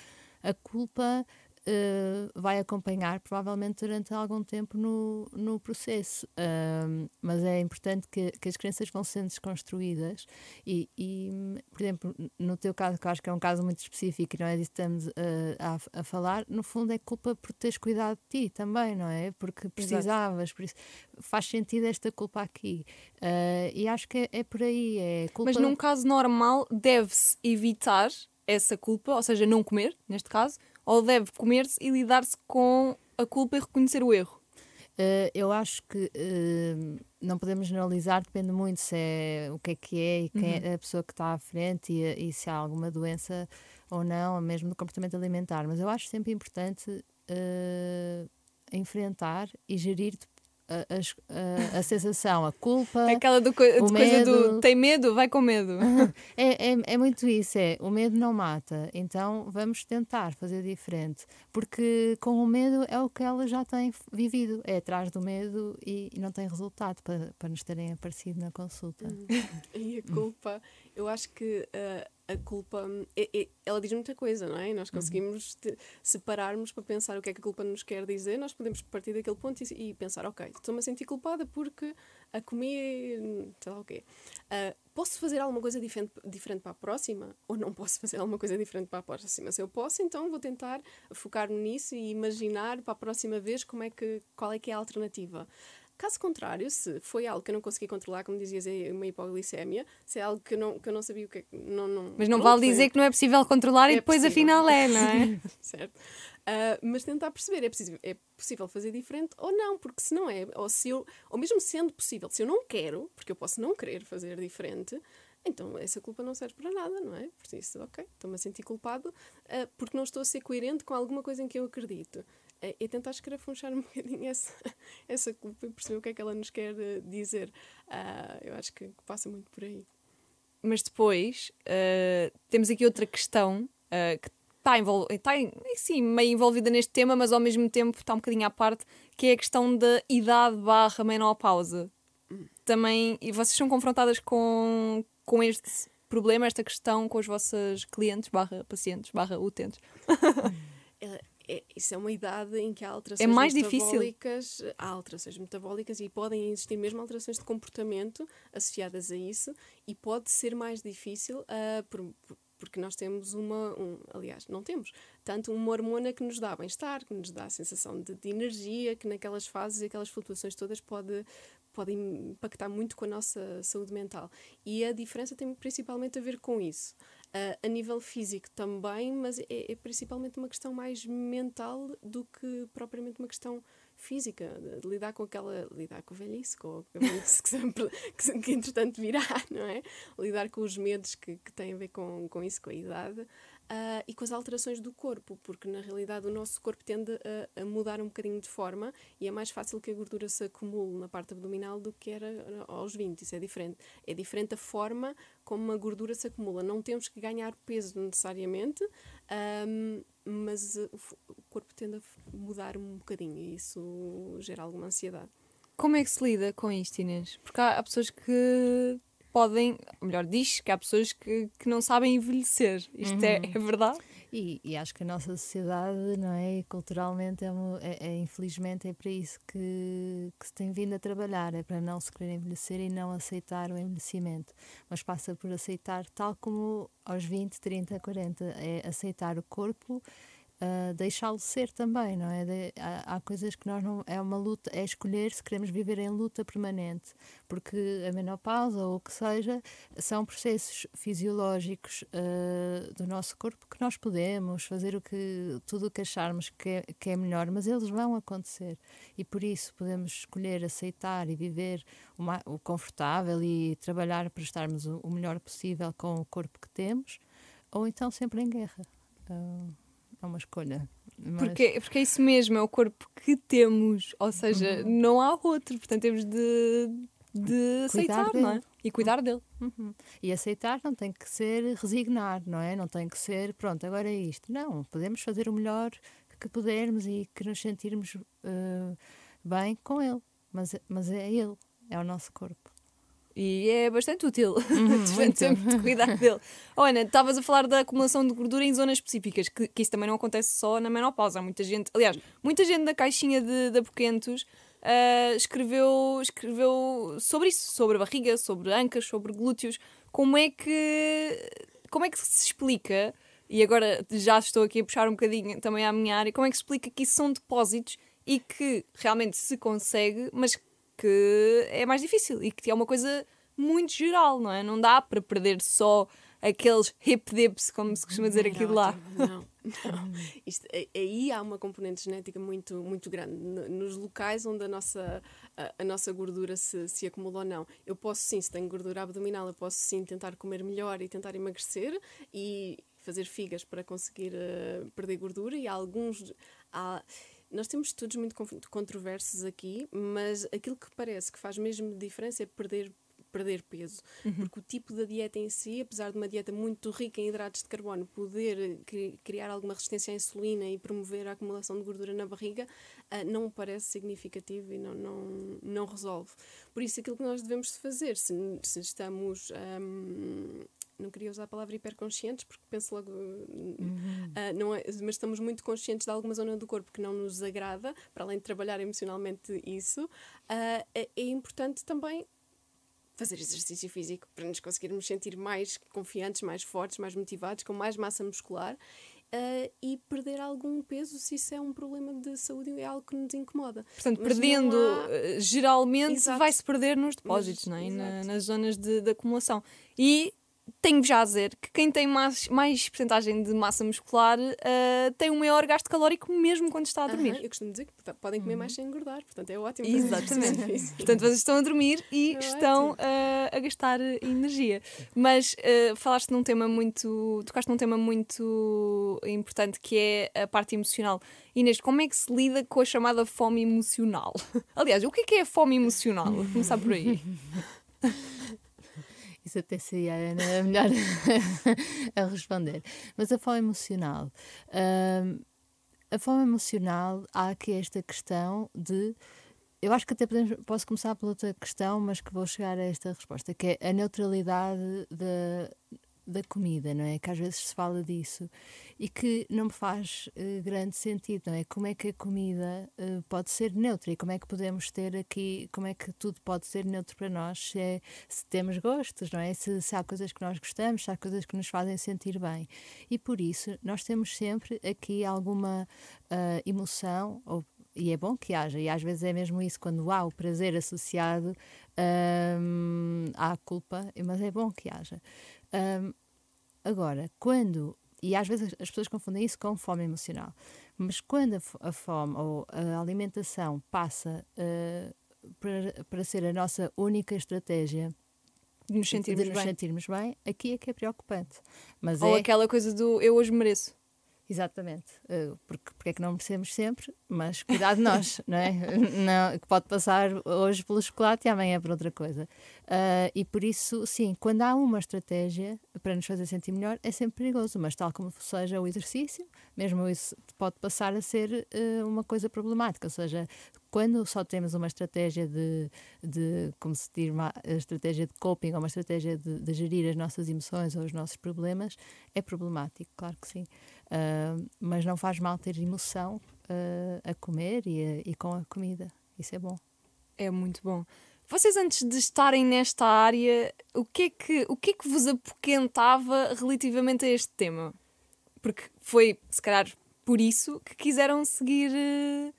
a culpa uh, vai acompanhar provavelmente durante algum tempo no, no processo. Mas é importante que, que, as crenças vão sendo desconstruídas e, e, por exemplo, no teu caso, que eu acho que é um caso muito específico e não é disso que estamos uh, a, a, falar, no fundo é culpa por teres cuidado de ti também, não é? Porque precisavas, por isso faz sentido esta culpa aqui. Uh, e acho que é, é por aí. É culpa... Mas num caso normal deve-se evitar essa culpa, ou seja, não comer, neste caso, ou deve comer-se e lidar-se com a culpa e reconhecer o erro? Uh, eu acho que uh, não podemos generalizar, depende muito se é o que é que é e quem uhum. é a pessoa que está à frente e, e, se há alguma doença ou não, mesmo do comportamento alimentar. Mas eu acho sempre importante uh, enfrentar e gerir a, a, a, sensação, a culpa. Aquela do, o coisa do tem medo, vai com medo. é, é, é muito isso, é o medo não mata, então vamos tentar fazer diferente, porque com o medo é o que ela já tem vivido, é atrás do medo e, e não tem resultado para, para nos terem aparecido na consulta. e a culpa, eu acho que. Uh, a culpa. É, é, ela diz muita coisa, não é? Nós uhum. conseguimos te, separarmos para pensar o que é que a culpa nos quer dizer. Nós podemos partir daquele ponto e, e pensar, ok, estou-me a sentir culpada porque a comer. sei lá o quê. Uh, posso fazer alguma coisa diferente, diferente para a próxima? Ou não posso fazer alguma coisa diferente para a próxima? Se eu posso, então vou tentar focar-me nisso e imaginar para a próxima vez como é que, qual é que é a alternativa. Caso contrário, se foi algo que eu não consegui controlar, como dizias, é uma hipoglicemia, se é algo que eu não, que eu não sabia o que é. Não, não, mas não vale dizer que não é possível controlar é e depois possível. afinal é, não é? certo. Uh, mas tentar perceber, é possível, é possível fazer diferente ou não, porque se não é, ou, se eu, ou mesmo sendo possível, se eu não quero, porque eu posso não querer fazer diferente, então essa culpa não serve para nada, não é? Por isso, ok, estou-me a sentir culpado uh, porque não estou a ser coerente com alguma coisa em que eu acredito é, é tentar escarafunchar um bocadinho essa, essa culpa e perceber o que é que ela nos quer eh, dizer. Uh, eu acho que, passa muito por aí. Mas depois uh, temos aqui outra questão uh, que está, envol está sim, meio envolvida neste tema, mas ao mesmo tempo está um bocadinho à parte, que é a questão da idade barra menopausa. Hum. Também, e vocês são confrontadas com, com este problema, esta questão com os vossos clientes barra pacientes barra utentes? é, isso é uma idade em que há alterações é mais metabólicas, difícil. há alterações metabólicas e podem existir mesmo alterações de comportamento associadas a isso e pode ser mais difícil uh, por, por porque nós temos uma, um, aliás, não temos, tanto uma hormona que nos dá bem-estar, que nos dá a sensação de, de, energia, que naquelas fases e aquelas flutuações todas pode, pode impactar muito com a nossa saúde mental. E a diferença tem principalmente a ver com isso. Uh, a nível físico também, mas é, é, principalmente uma questão mais mental do que propriamente uma questão física, de, de lidar com aquela, lidar com a velhice, com a velhice que, sempre, que, que entretanto virá, não é? Lidar com os medos que, que têm a ver com, com isso, com a idade. Uh, e com as alterações do corpo, porque na realidade o nosso corpo tende a, a, mudar um bocadinho de forma e é mais fácil que a gordura se acumule na parte abdominal do que era aos 20. Isso é diferente. É diferente a forma como a gordura se acumula. Não temos que ganhar peso necessariamente, um, mas o, o corpo tende a mudar um bocadinho e isso gera alguma ansiedade. Como é que se lida com isto, Inês? Porque há, há pessoas que podem, melhor, diz que há pessoas que, que não sabem envelhecer. Isto é, uhum. é, é, verdade? E, e, acho que a nossa sociedade, não é? Culturalmente, é, é, é, infelizmente, é para isso que, que se tem vindo a trabalhar é para não se querer envelhecer e não aceitar o envelhecimento. Mas passa por aceitar, tal como aos 20, 30, 40, é aceitar o corpo uh, deixá-lo ser também, não é? De, há, há, coisas que nós não. É uma luta, é escolher se queremos viver em luta permanente, porque a menopausa ou o que seja são processos fisiológicos uh, do nosso corpo que nós podemos fazer o que tudo o que acharmos que é, que é melhor, mas eles vão acontecer e por isso podemos escolher aceitar e viver uma, o confortável e trabalhar para estarmos o, o melhor possível com o corpo que temos, ou então sempre em guerra. Uh, é uma escolha. Mas... Porque, porque é isso mesmo, é o corpo que temos, ou seja, uhum. não há outro, portanto temos de, de aceitar, não é? E cuidar dele. Uhum. E aceitar não tem que ser resignar, não é? Não tem que ser, pronto, agora é isto. Não, podemos fazer o melhor que pudermos e que nos sentirmos uh, bem com ele, mas, mas é ele, é o nosso corpo. E é bastante útil. Uhum, sempre de cuidar dele. Oh, Ana, estavas a falar da acumulação de gordura em zonas específicas, que, que, isso também não acontece só na menopausa. Há muita gente, aliás, muita gente da caixinha de, de apoquentos uh, escreveu, escreveu sobre isso, sobre a barriga, sobre ancas, sobre glúteos. Como é que, como é que se explica, e agora já estou aqui a puxar um bocadinho também à minha área, como é que se explica que isso são depósitos e que realmente se consegue, mas que é mais difícil e que é uma coisa muito geral, não é? Não dá para perder só aqueles hip dips, como se costuma dizer aquilo lá. Não, não. Isto, aí há uma componente genética muito, muito grande. Nos locais onde a nossa, a, a, nossa gordura se, se acumula ou não. Eu posso sim, se tenho gordura abdominal, eu posso sim tentar comer melhor e tentar emagrecer e fazer figas para conseguir uh, perder gordura e há alguns. Há, nós temos estudos muito controversos aqui, mas aquilo que parece que faz mesmo diferença é perder perder peso, uhum. porque o tipo da dieta em si, apesar de uma dieta muito rica em hidratos de carbono poder criar alguma resistência à insulina e promover a acumulação de gordura na barriga, uh, não parece significativo e não, não, não resolve. Por isso, aquilo que nós devemos fazer, se, se estamos um, não queria usar a palavra hiperconscientes porque penso logo uhum. uh, não é, mas estamos muito conscientes de alguma zona do corpo que não nos agrada para além de trabalhar emocionalmente isso uh, é, é, importante também fazer exercício físico para nos conseguirmos sentir mais confiantes mais fortes mais motivados com mais massa muscular Uh, e perder algum peso se isso é um problema de saúde e é algo que nos incomoda. Portanto, Mas perdendo, há... geralmente vai-se perder nos depósitos, Mas, não é? Na, nas zonas de, de acumulação. E tenho já a dizer que quem tem mais, mais porcentagem de massa muscular uh, tem um maior gasto calórico mesmo quando está a dormir. eu costumo dizer que podem comer uhum. mais sem engordar, portanto é ótimo. Exatamente. portanto, vocês estão a dormir e é estão uh, a gastar energia. Mas uh, falaste num tema muito. tocaste num tema muito importante que é a parte emocional. Inês, como é que se lida com a chamada fome emocional? Aliás, o que é, que é a fome emocional? Vou começar por aí. Isso até seria a Ana melhor a responder. Mas a fome emocional. Um, a fome emocional, há aqui esta questão de. Eu acho que até podemos, posso começar pela outra questão, mas que vou chegar a esta resposta, que é a neutralidade de, da comida, não é? Que às vezes se fala disso e que não me faz uh, grande sentido, não é? Como é que a comida uh, pode ser neutra e como é que podemos ter aqui, como é que tudo pode ser neutro para nós se, é, se temos gostos, não é? Se, se, há coisas que nós gostamos, se há coisas que nos fazem sentir bem. E por isso nós temos sempre aqui alguma uh, emoção ou e é bom que haja, e às vezes é mesmo isso, quando há o prazer associado um, à culpa, mas é bom que haja. Um, agora, quando, e às vezes as pessoas confundem isso com fome emocional, mas quando a, a fome ou a alimentação passa uh, para, para ser a nossa única estratégia de nos sentirmos, de nos bem. sentirmos bem, aqui é que é preocupante. Mas ou é... aquela coisa do eu hoje mereço. Exatamente, uh, porque, porque é que não merecemos sempre, mas cuidado nós, não é? Não, que pode passar hoje pelo chocolate e amanhã por outra coisa. Uh, e por isso, sim, quando há uma estratégia para nos fazer sentir melhor, é sempre perigoso, mas tal como seja o exercício, mesmo isso pode passar a ser uh, uma coisa problemática, ou seja, quando só temos uma estratégia de, de como se diz, uma estratégia de coping ou uma estratégia de, de gerir as nossas emoções ou os nossos problemas, é problemático, claro que sim. Uh, mas não faz mal ter emoção uh, a comer e, a, e, com a comida. Isso é bom. É muito bom. Vocês, antes de estarem nesta área, o que é que, o que, é que vos apoquentava relativamente a este tema? Porque foi, se calhar, por isso que quiseram seguir uh,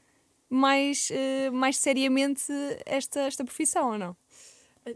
mais, mais seriamente esta, esta profissão, ou não?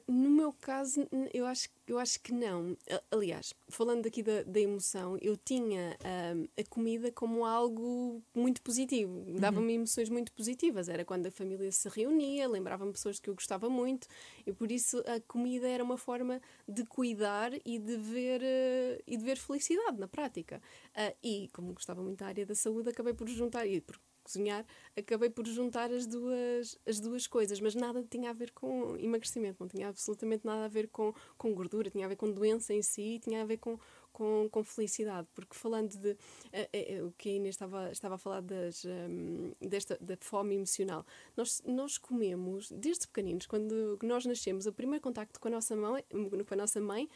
No meu caso, eu acho, eu acho que não. Aliás, falando aqui da, da emoção, eu tinha um, a comida como algo muito positivo, dava-me uhum. emoções muito positivas. Era quando a família se reunia, lembrava-me pessoas que eu gostava muito, e por isso a comida era uma forma de cuidar e de ver, uh, e de ver felicidade na prática. Uh, e como gostava muito da área da saúde, acabei por juntar, e por cozinhar, acabei por juntar as duas, as duas coisas, mas nada tinha a ver com emagrecimento, não tinha absolutamente nada a ver com, com gordura, tinha a ver com doença em si, tinha a ver com, com, com felicidade, porque falando de uh, uh, o que a Inês estava, estava a falar das, um, desta, da fome emocional, nós, nós comemos desde pequeninos, quando nós nascemos, o primeiro contacto com a nossa mãe, com a nossa mãe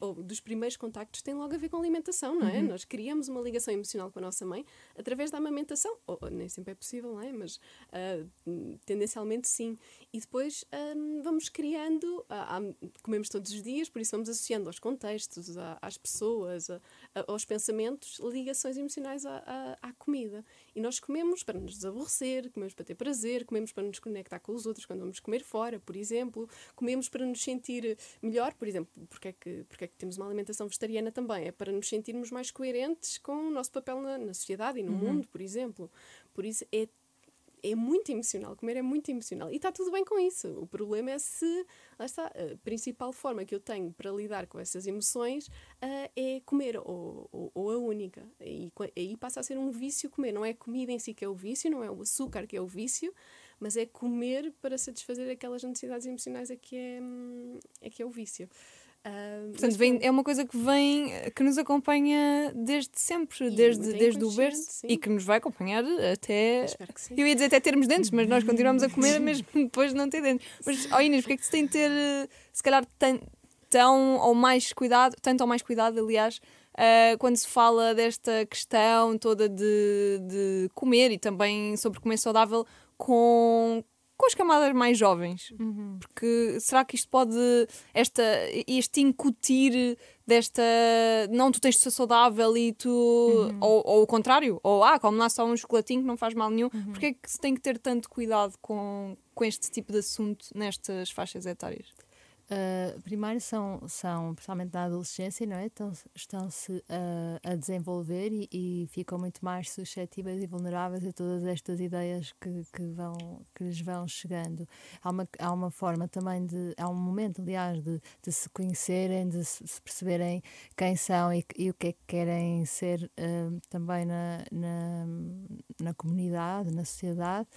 ou dos primeiros contactos tem logo a ver com alimentação, não é? Uhum. Nós criamos uma ligação emocional com a nossa mãe através da amamentação. Ou, nem sempre é possível, não é? Mas uh, tendencialmente sim. E depois um, vamos criando, uh, comemos todos os dias, por isso vamos associando aos contextos, a, às pessoas, a, a, aos pensamentos, ligações emocionais à, à, comida. E nós comemos para nos desaborrecer, comemos para ter prazer, comemos para nos conectar com os outros quando vamos comer fora, por exemplo. Comemos para nos sentir melhor, por exemplo, porque é que, porque é que temos uma alimentação vegetariana também? É para nos sentirmos mais coerentes com o nosso papel na, na sociedade e no uhum. mundo, por exemplo. Por isso é é muito emocional, comer é muito emocional. E está tudo bem com isso. O problema é se, lá está, a principal forma que eu tenho para lidar com essas emoções uh, é comer, ou, ou, ou, a única. E aí passa a ser um vício comer. Não é a comida em si que é o vício, não é o açúcar que é o vício, mas é comer para satisfazer aquelas necessidades emocionais é que é, hum, é, que é o vício. Uh, Portanto, vem, é uma coisa que vem, que nos acompanha desde sempre, desde, desde o berço e que nos vai acompanhar até. Eu, eu ia dizer até termos dentes, mas nós continuamos a comer mesmo depois de não ter dentes. Mas, oh Inês, porque é que se tem de ter, se calhar, tão, tão ou mais cuidado, tanto ou mais cuidado, aliás, uh, quando se fala desta questão toda de, de comer e também sobre comer saudável com com as camadas mais jovens. Uhum. Porque será que isto pode, esta, este incutir desta. Não, tu tens de ser saudável e tu. Uhum. Ou, ou o contrário, ou ah, como lá só um chocolatinho que não faz mal nenhum. Uhum. Porque é que se tem que ter tanto cuidado com, com este tipo de assunto nestas faixas etárias? Uh, primeiro são, são, principalmente na adolescência, não é? Estão, estão-se uh, a desenvolver e, e, ficam muito mais suscetíveis e vulneráveis a todas estas ideias que, que, vão, que lhes vão chegando. Há uma, há uma forma também de, há um momento, aliás, de, de se conhecerem, de se perceberem quem são e, e, o que é que querem ser uh, também na, na, na comunidade, na sociedade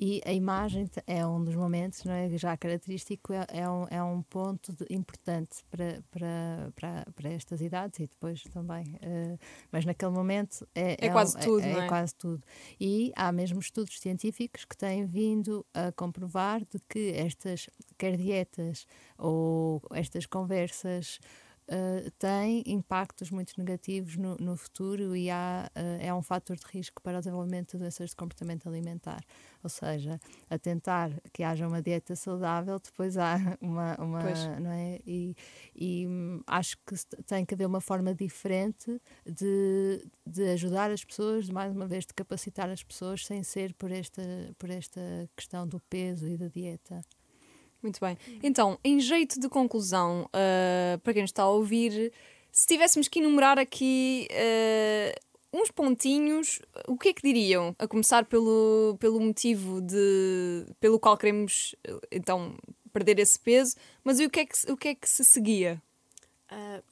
e a imagem é um dos momentos, não é? Já característico, é, é, um, é um ponto de, importante para, para, para, para estas idades e depois também. Uh, mas naquele momento é, é, é quase um, tudo. É, é, quase tudo. E há mesmo estudos científicos que têm vindo a comprovar de que estas, quer dietas ou estas conversas uh, tem impactos muito negativos no, no futuro e há, uh, é um fator de risco para o desenvolvimento de doenças de comportamento alimentar. Ou seja, a tentar que haja uma dieta saudável, depois há uma. uma não é? E, e hum, acho que tem que haver uma forma diferente de, de ajudar as pessoas, mais uma vez, de capacitar as pessoas sem ser por esta, por esta questão do peso e da dieta. Muito bem. Então, em jeito de conclusão, uh, para quem está a ouvir, se tivéssemos que enumerar aqui uh, uns pontinhos, o que é que diriam? A começar pelo, pelo motivo de, pelo qual queremos então perder esse peso, mas o que é que, o que, é que se seguia? Uh,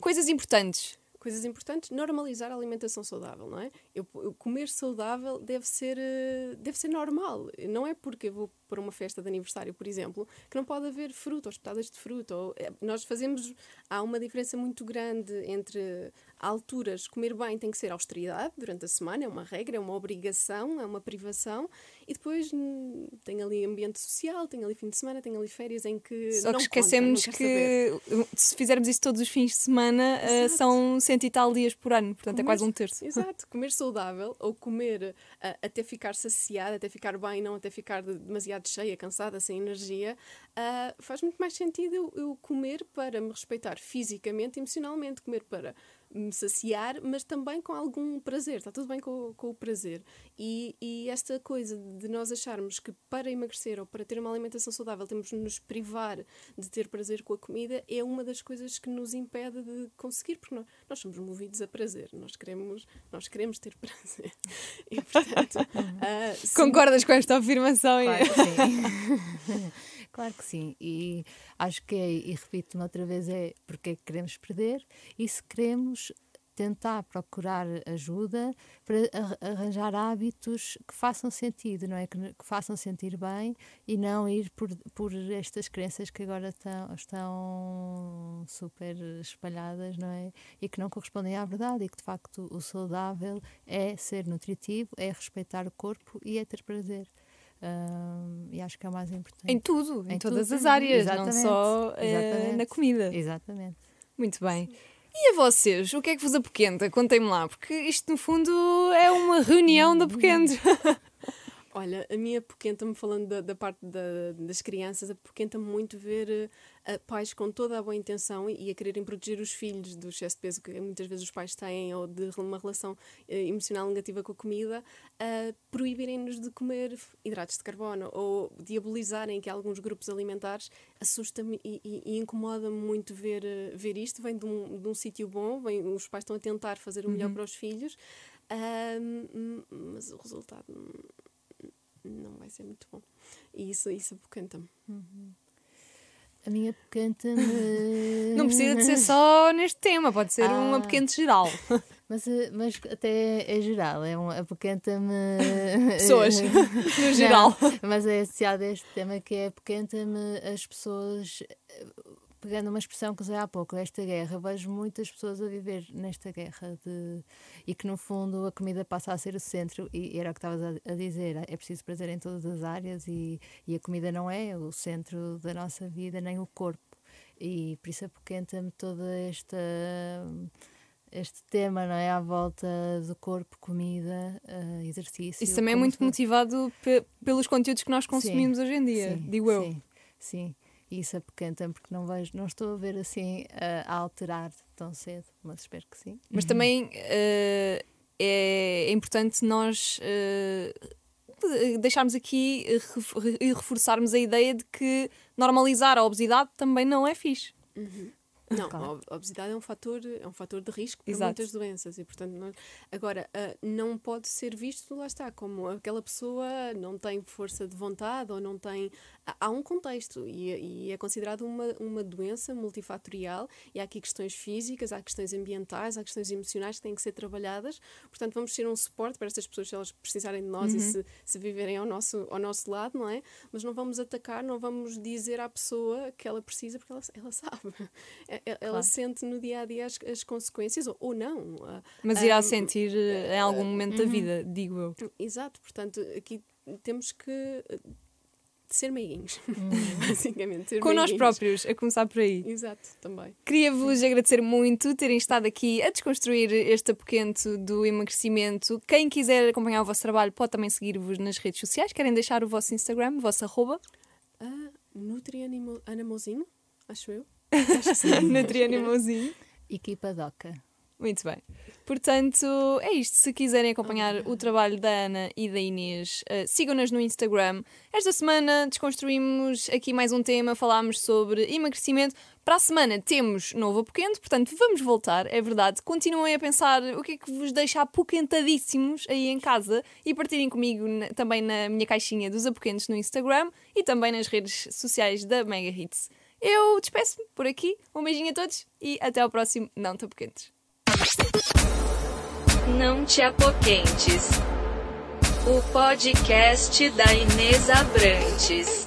Coisas importantes coisas importantes, normalizar a alimentação saudável, não é? Eu, eu, comer saudável deve ser, deve ser normal. Não é porque eu vou para uma festa de aniversário, por exemplo, que não pode haver fruta ou espetadas de fruta. Ou, é, nós fazemos. Há uma diferença muito grande entre alturas. Comer bem tem que ser austeridade durante a semana, é uma regra, é uma obrigação, é uma privação. E depois hum, tem ali ambiente social, tem ali fim de semana, tem ali férias em que. Só que esquecemos conta, que se fizermos isso todos os fins de semana, uh, são cento e tal dias por ano, portanto comer, é quase um terço. Exato, comer saudável ou comer uh, até ficar saciada, até ficar bem, não até ficar demasiado cheia, cansada, sem energia, uh, faz muito mais sentido eu, eu, comer para me respeitar fisicamente e emocionalmente, comer para me saciar, mas também com algum prazer. Está tudo bem com, com o prazer. E, e, esta coisa de nós acharmos que para emagrecer ou para ter uma alimentação saudável temos de nos privar de ter prazer com a comida é uma das coisas que nos impede de conseguir, porque nós, nós somos movidos a prazer. Nós queremos, nós queremos ter prazer. E, portanto, uh, Concordas com esta afirmação? Claro que sim. Claro que sim, e acho que é, e repito-me outra vez, é porque é que queremos perder e se queremos tentar procurar ajuda para arranjar hábitos que façam sentido, não é? Que, que, façam sentir bem e não ir por, por estas crenças que agora estão, estão super espalhadas, não é? E que não correspondem à verdade e que de facto o saudável é ser nutritivo, é respeitar o corpo e é ter prazer. E acho que é o mais importante. Em tudo, em, em todas tudo. as áreas, não só uh, na comida. Exatamente. Muito bem. E a vocês, o que é que vos apoquenta? Contem-me lá, porque isto no fundo é uma reunião de apoquentos. Olha, a minha apoquenta-me, falando da, da parte da, das crianças, apoquenta-me muito ver uh, pais com toda a boa intenção e, a quererem proteger os filhos do excesso de peso que muitas vezes os pais têm ou de uma relação uh, emocional negativa com a comida, uh, proibirem-nos de comer hidratos de carbono ou diabolizarem que alguns grupos alimentares, assusta-me e, e, e incomoda-me muito ver, ver isto. Vem de um, de um sítio bom, vem, os pais estão a tentar fazer o melhor uhum. para os filhos, mas o resultado não vai ser muito bom. E isso, isso apocanta-me. Uhum. A minha apocanta-me. Não precisa de ser só neste tema, pode ser ah. um apocante geral. Mas, eh, mas até é geral, é um apocanta-me. Pessoas, no geral. Não, mas é associado a este tema que é apocanta-me as pessoas pegando uma expressão que usei há pouco, esta guerra, vejo muitas pessoas a viver nesta guerra de, e que no fundo a comida passa a ser o centro, e era o que estavas a, a, dizer, é preciso prazer em todas as áreas e, e a comida não é o centro da nossa vida, nem o corpo. E por isso apoquenta-me toda esta este tema não é à volta do corpo, comida, uh, exercício. Isso também é muito motivado pe pelos conteúdos que nós consumimos sim, hoje em dia, sim, digo eu. Sim, sim isso apocanta porque não vejo, não estou a ver assim a alterar tão cedo, mas espero que sim. Mas também uh, é, é, importante nós uh, deixarmos aqui e reforçarmos a ideia de que normalizar a obesidade também não é fixe. Uhum. Não, claro. a obesidade é um fator, é um fator de risco para Exato. muitas doenças e, portanto, nós, agora, uh, não pode ser visto, lá está, como aquela pessoa não tem força de vontade ou não tem. Há um contexto e, e é considerado uma, uma doença multifatorial e há aqui questões físicas, há questões ambientais, há questões emocionais que têm que ser trabalhadas. Portanto, vamos ser um suporte para estas pessoas se elas precisarem de nós uhum. e se, se viverem ao nosso, ao nosso lado, não é? Mas não vamos atacar, não vamos dizer à pessoa que ela precisa porque ela, ela sabe. Ela claro. sente no dia a dia as, as consequências, ou, ou não. Mas irá um, sentir eh, em algum momento da uhum. vida, digo eu. Exato, portanto, aqui temos que ser meiguinhos. Basicamente, ser Com nós meiguinhos. próprios, a começar por aí. Exato, também. Queria-vos agradecer muito terem estado aqui a desconstruir este apoquento do emagrecimento. Quem quiser acompanhar o vosso trabalho pode também seguir-vos nas redes sociais. Querem deixar o vosso Instagram, o vosso arroba? A Nutri Animo- Anamozinho, acho eu. Nutrianimozinho. Equipa DOCA. Muito bem. Portanto, é isto. Se quiserem acompanhar o trabalho da Ana e da Inês, eh, sigam-nas no Instagram. Esta semana desconstruímos aqui mais um tema, falámos sobre emagrecimento. Para a semana temos novo apoquento, portanto vamos voltar, é verdade. Continuem a pensar o que é que vos deixa apoquentadíssimos aí em casa e partilhem comigo na- também na minha caixinha dos apoquentos no Instagram e também nas redes sociais da Mega Hits. Eu despeço-me por aqui. Um beijinho a todos e até ao próximo Não Te Apoquentes. Não te apoquentes. O podcast da Inês Abrantes.